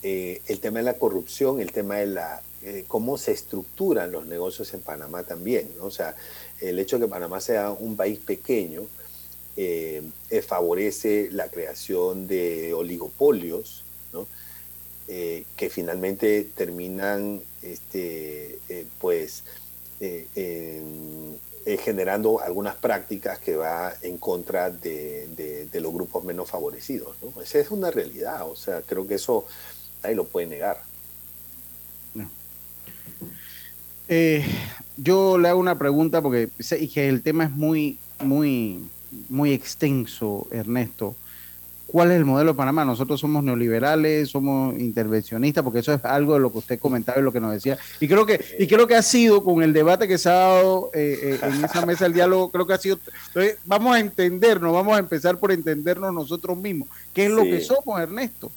eh, el tema de la corrupción, el tema de la eh, cómo se estructuran los negocios en Panamá también, ¿no? O sea, el hecho de que Panamá sea un país pequeño eh, eh, favorece la creación de oligopolios, ¿no? Eh, que finalmente terminan, este, eh, pues, eh, en- eh, generando algunas prácticas que va en contra de, de- los grupos menos favorecidos. Esa es una realidad, o sea, creo que eso nadie lo puede negar. Eh, yo le hago una pregunta porque sé que el tema es muy, muy, muy extenso, Ernesto. ¿Cuál es el modelo de Panamá? Nosotros somos neoliberales, somos intervencionistas, porque eso es algo de lo que usted comentaba y lo que nos decía. Y creo que, y creo que ha sido con el debate que se ha dado eh, eh, en esa mesa del diálogo, creo que ha sido. Entonces, vamos a entendernos, vamos a empezar por entendernos nosotros mismos. ¿Qué es lo que somos, Ernesto?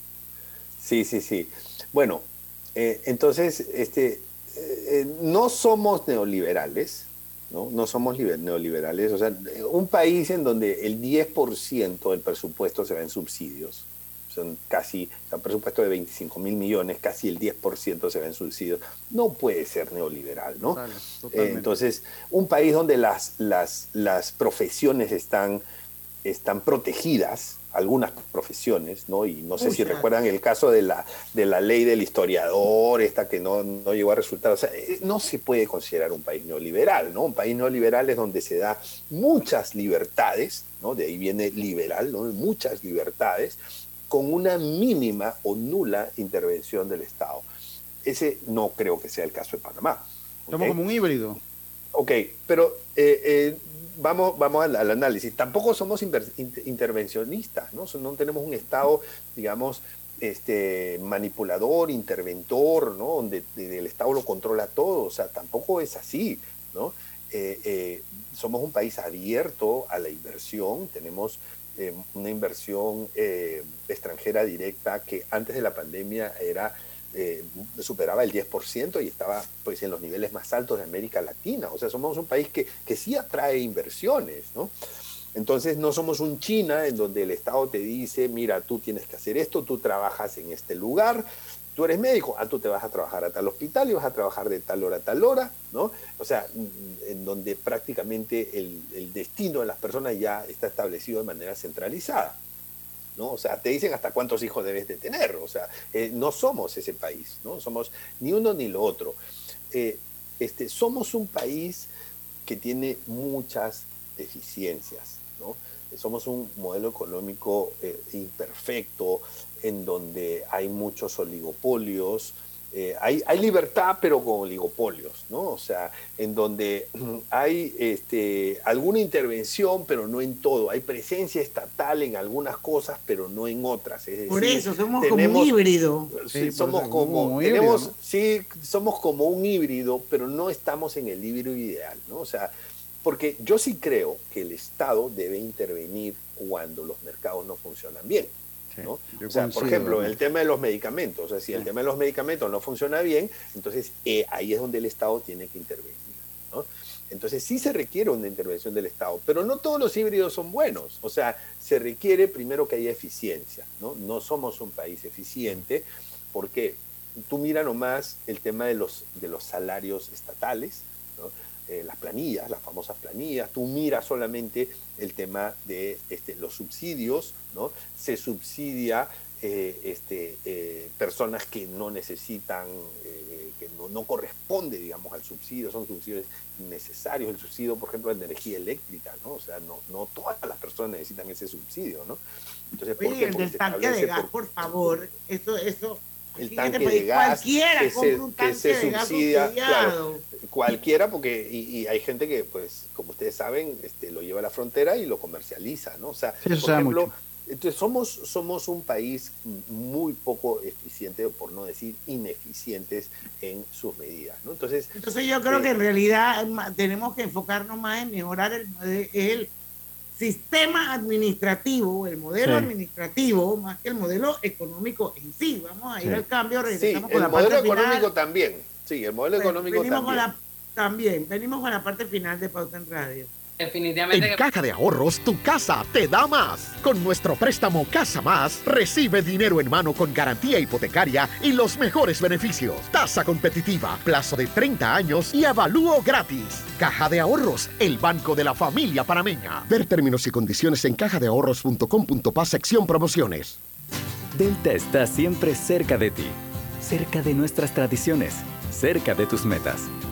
Sí, sí, sí. Bueno, eh, entonces, este, eh, no somos neoliberales, ¿no? No somos neoliberales. O sea, un país en donde el 10% del presupuesto se va en subsidios, son casi, un presupuesto de 25 mil millones, casi el 10% se va en subsidios, no puede ser neoliberal, ¿no? Eh, entonces, un país donde las, las, las profesiones están, están protegidas, algunas profesiones, ¿no? Y no sé si recuerdan el caso de la, de la ley del historiador, esta que no, no llegó a resultar. O sea, eh, no se puede considerar un país neoliberal, ¿no? Un país neoliberal es donde se da muchas libertades, ¿no? De ahí viene liberal, ¿no? Muchas libertades, con una mínima o nula intervención del Estado. Ese no creo que sea el caso de Panamá. Somos como un híbrido. Ok, pero eh, eh, vamos, vamos al, análisis. Tampoco somos intervencionistas, ¿no? No tenemos un Estado, digamos, este, manipulador, interventor, ¿no? Donde, el Estado lo controla todo. O sea, tampoco es así, ¿no? Eh, eh, somos un país abierto a la inversión, tenemos eh, una inversión extranjera directa que antes de la pandemia era eh, superaba el 10% y estaba pues en los niveles más altos de América Latina. O sea, somos un país que, que sí atrae inversiones, ¿no? Entonces no somos un China en donde el Estado te dice, mira, tú tienes que hacer esto, tú trabajas en este lugar, tú eres médico, ah, tú te vas a trabajar a tal hospital y vas a trabajar de tal hora a tal hora, ¿no? O sea, en donde prácticamente el, el destino de las personas ya está establecido de manera centralizada. ¿No? O sea, te dicen hasta cuántos hijos debes de tener, o sea, eh, no somos ese país, ¿no? Somos ni uno ni lo otro. Eh, este, somos un país que tiene muchas deficiencias, ¿no? Somos un modelo económico eh, imperfecto, en donde hay muchos oligopolios, eh, hay, libertad, pero con oligopolios, ¿no? O sea, en donde hay este, alguna intervención, pero no en todo. Hay presencia estatal en algunas cosas, pero no en otras. Por eso, somos como un híbrido. Sí, somos como, tenemos, sí, somos como un híbrido, pero no estamos en el híbrido ideal, ¿no? O sea, porque yo sí creo que el Estado debe intervenir cuando los mercados no funcionan bien o sea, por ejemplo, el tema de los medicamentos, o sea, si el tema de los medicamentos no funciona bien, entonces eh, ahí es donde el Estado tiene que intervenir. ¿no? Entonces sí se requiere una intervención del Estado, pero no todos los híbridos son buenos. O sea, se requiere primero que haya eficiencia. No, no somos un país eficiente porque tú mira nomás el tema de los, de los salarios estatales, ¿no? Eh, las planillas, las famosas planillas, tú miras solamente el tema de este, los subsidios, ¿no? Se subsidia eh, este, eh, personas que no necesitan, que no, no, corresponde, digamos, al subsidio, son subsidios necesarios, el subsidio, por ejemplo, de energía eléctrica, ¿no? O sea, no, no todas las personas necesitan ese subsidio, ¿no? Entonces, ¿por qué? el del tanque de gas, por, favor, eso, eso el tanque de gas que se, que se subsidia, claro, cualquiera, porque y, hay gente que, pues, como ustedes saben, este, lo lleva a la frontera y lo comercializa, ¿no? O sea, por ejemplo, entonces somos, somos un país muy poco eficiente, por no decir ineficientes en sus medidas, ¿no? Entonces, entonces yo creo eh, que en realidad tenemos que enfocarnos más en mejorar el, el sistema administrativo, el modelo administrativo, más que el modelo económico en sí. Vamos a ir al cambio, regresamos sí, con el modelo económico también. Sí, el modelo económico venimos también. Con la, también. Venimos con la parte final de Pauta en Radio. Definitivamente. En Caja de Ahorros, tu casa te da más. Con nuestro préstamo Casa Más, recibe dinero en mano con garantía hipotecaria y los mejores beneficios. Tasa competitiva, plazo de 30 años y avalúo gratis. Caja de Ahorros, el banco de la familia panameña. Ver términos y condiciones en cajadeahorros.com.pa sección promociones. Delta está siempre cerca de ti, cerca de nuestras tradiciones, cerca de tus metas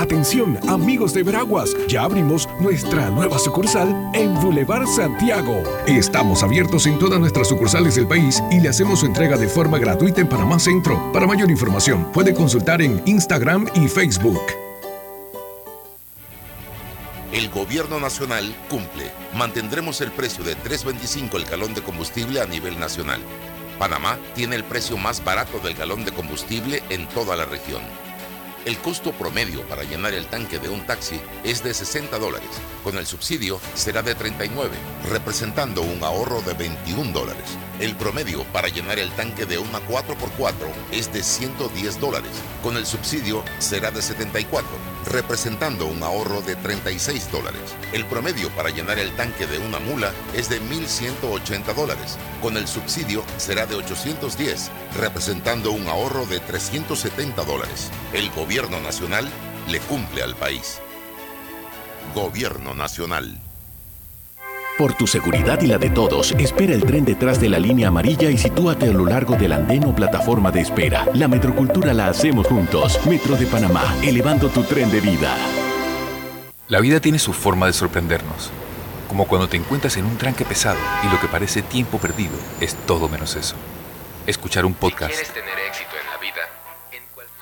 Atención, amigos de Veraguas, ya abrimos nuestra nueva sucursal en Boulevard Santiago. Estamos abiertos en todas nuestras sucursales del país y le hacemos su entrega de forma gratuita en Panamá Centro. Para mayor información, puede consultar en Instagram y Facebook. El gobierno nacional cumple. Mantendremos el precio de 3.25 el galón de combustible a nivel nacional. Panamá tiene el precio más barato del galón de combustible en toda la región. El costo promedio para llenar el tanque de un taxi es de 60 dólares. Con el subsidio será de 39, representando un ahorro de 21 dólares. El promedio para llenar el tanque de una 4x4 es de 110 dólares. Con el subsidio será de 74, representando un ahorro de 36 dólares. El promedio para llenar el tanque de una mula es de 1.180 dólares. Con el subsidio será de 810, representando un ahorro de 370 dólares. El nacional le cumple al país. Gobierno nacional. Por tu seguridad y la de todos, espera el tren detrás de la línea amarilla y sitúate a lo largo del andén o plataforma de espera. La metrocultura la hacemos juntos. Metro de Panamá, elevando tu tren de vida. La vida tiene su forma de sorprendernos. Como cuando te encuentras en un tranque pesado y lo que parece tiempo perdido es todo menos eso. Escuchar un podcast. tener éxito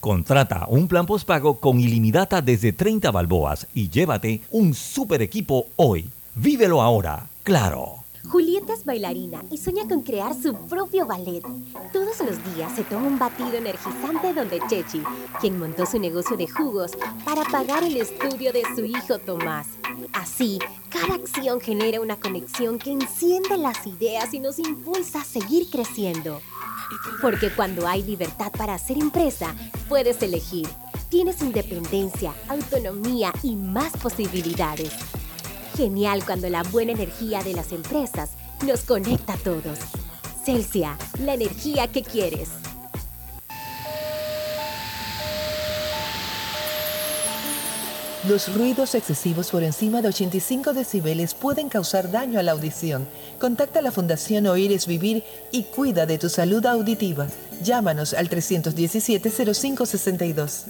Contrata un plan postpago con ilimitada desde 30 balboas y llévate un super equipo hoy. Vívelo ahora, claro. Julieta es bailarina y sueña con crear su propio ballet. Todos los días se toma un batido energizante donde Chechi, quien montó su negocio de jugos para pagar el estudio de su hijo Tomás. Así, cada acción genera una conexión que enciende las ideas y nos impulsa a seguir creciendo. Porque cuando hay libertad para hacer empresa, puedes elegir. Tienes independencia, autonomía y más posibilidades. Genial cuando la buena energía de las empresas nos conecta a todos. Celsia, la energía que quieres. Los ruidos excesivos por encima de 85 decibeles pueden causar daño a la audición. Contacta a la Fundación Oír es Vivir y cuida de tu salud auditiva. Llámanos al 317-0562.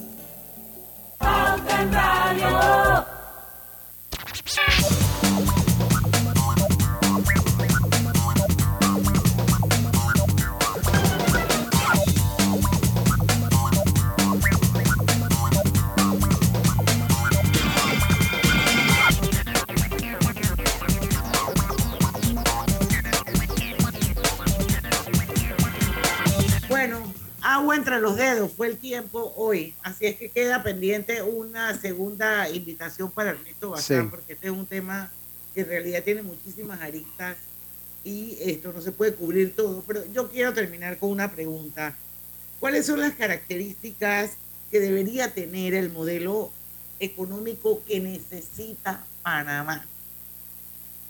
Agua entre los dedos fue el tiempo hoy. Así es que queda pendiente una segunda invitación para Ernesto Bazán, Sí. porque este es un tema que en realidad tiene muchísimas aristas y esto no se puede cubrir todo. Pero yo quiero terminar con una pregunta. ¿Cuáles son las características que debería tener el modelo económico que necesita Panamá?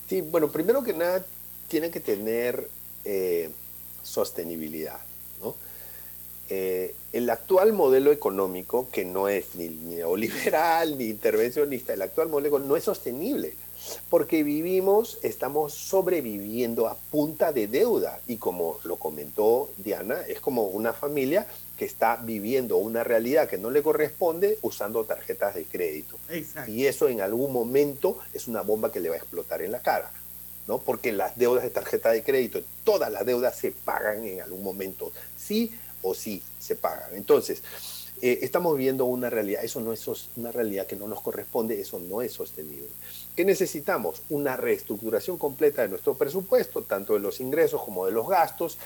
Sí, bueno, primero que nada, tiene que tener eh, sostenibilidad. Eh, el actual modelo económico, que no es ni neoliberal ni intervencionista, el actual modelo económico no es sostenible, porque vivimos, estamos sobreviviendo a punta de deuda, y como lo comentó Diana, es como una familia que está viviendo una realidad que no le corresponde usando tarjetas de crédito. Exacto. Y eso en algún momento es una bomba que le va a explotar en la cara. ¿no? Porque las deudas de tarjeta de crédito, todas las deudas se pagan en algún momento, sí o sí se pagan. Entonces, eh, estamos viviendo una realidad, eso no es una realidad que no nos corresponde, eso no es sostenible. ¿Qué necesitamos? Una reestructuración completa de nuestro presupuesto, tanto de los ingresos como de los gastos,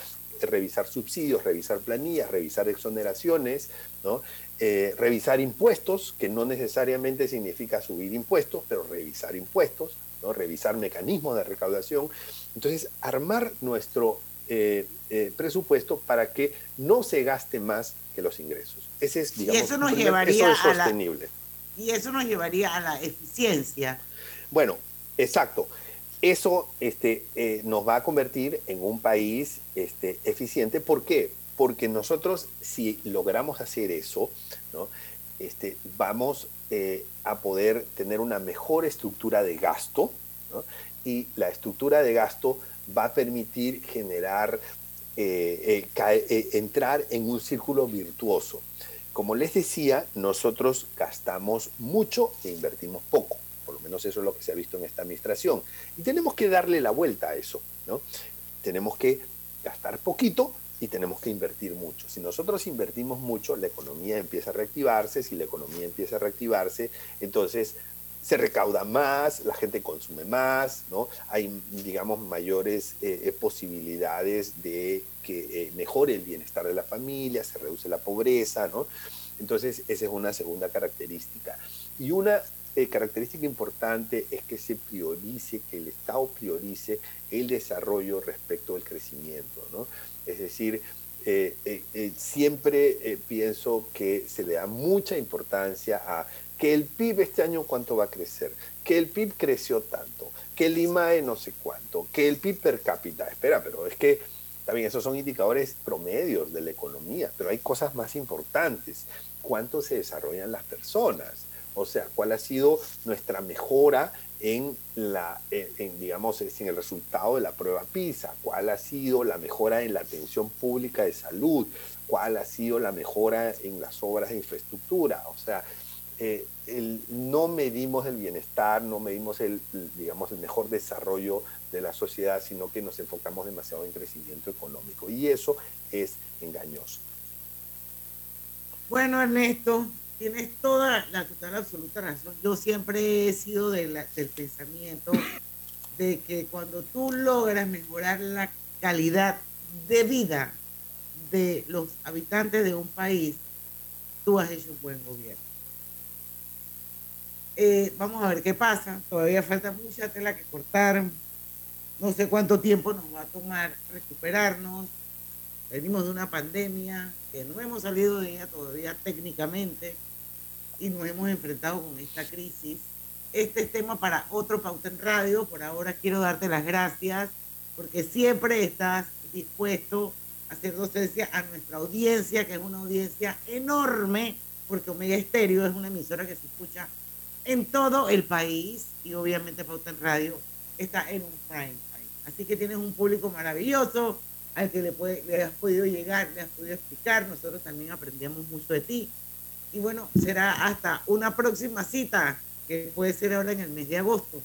revisar subsidios, revisar planillas, revisar exoneraciones, ¿no? Eh, revisar impuestos, que no necesariamente significa subir impuestos, pero revisar impuestos, ¿no? revisar mecanismos de recaudación. Entonces, armar nuestro eh, eh, presupuesto para que no se gaste más que los ingresos. Ese es, digamos, y eso nos primer- llevaría eso es a la- sostenible. Y eso nos llevaría a la eficiencia. Bueno, exacto. Eso este, eh, nos va a convertir en un país este, eficiente. ¿Por qué? Porque nosotros, si logramos hacer eso, ¿no? este, vamos eh, a poder tener una mejor estructura de gasto ¿no? y la estructura de gasto va a permitir generar, eh, eh, eh, entrar en un círculo virtuoso. Como les decía, nosotros gastamos mucho e invertimos poco. Por lo menos eso es lo que se ha visto en esta administración. Y tenemos que darle la vuelta a eso. ¿no? Tenemos que gastar poquito y tenemos que invertir mucho. Si nosotros invertimos mucho, la economía empieza a reactivarse. Si la economía empieza a reactivarse, entonces se recauda más, la gente consume más, ¿no? Hay, digamos, mayores eh, eh, posibilidades de que eh, mejore el bienestar de la familia, se reduce la pobreza, ¿no? Entonces, esa es una segunda característica. Y una característica importante es que se priorice, que el Estado priorice el desarrollo respecto del crecimiento, ¿no? Es decir, siempre pienso que se le da mucha importancia a que el PIB este año cuánto va a crecer, que el PIB creció tanto, que el IMAE no sé cuánto, que el PIB per cápita. Espera, pero es que también esos son indicadores promedios de la economía, pero hay cosas más importantes. ¿Cuánto se desarrollan las personas? O sea, ¿cuál ha sido nuestra mejora en la, digamos, en el resultado de la prueba PISA? ¿Cuál ha sido la mejora en la atención pública de salud? ¿Cuál ha sido la mejora en las obras de infraestructura? O sea, eh, no medimos el bienestar, no medimos el, digamos, el mejor desarrollo de la sociedad, sino que nos enfocamos demasiado en crecimiento económico. Y eso es engañoso. Bueno, Ernesto, tienes toda la total absoluta razón. Yo siempre he sido del pensamiento de que cuando tú logras mejorar la calidad de vida de los habitantes de un país, tú has hecho un buen gobierno. Eh, vamos a ver qué pasa. Todavía falta mucha tela que cortar. No sé cuánto tiempo nos va a tomar recuperarnos. Venimos de una pandemia que no hemos salido de ella todavía técnicamente y nos hemos enfrentado con esta crisis. Este es tema para otro Pauta en Radio. Por ahora quiero darte las gracias porque siempre estás dispuesto a hacer docencia a nuestra audiencia, que es una audiencia enorme, porque Omega Estéreo es una emisora que se escucha en todo el país y obviamente Pauta en Radio está en un prime time. Así que tienes un público maravilloso al que le, puede- le has podido llegar, le has podido explicar. Nosotros también aprendemos mucho de ti. Y bueno, será hasta una próxima cita, que puede ser ahora en el mes de agosto.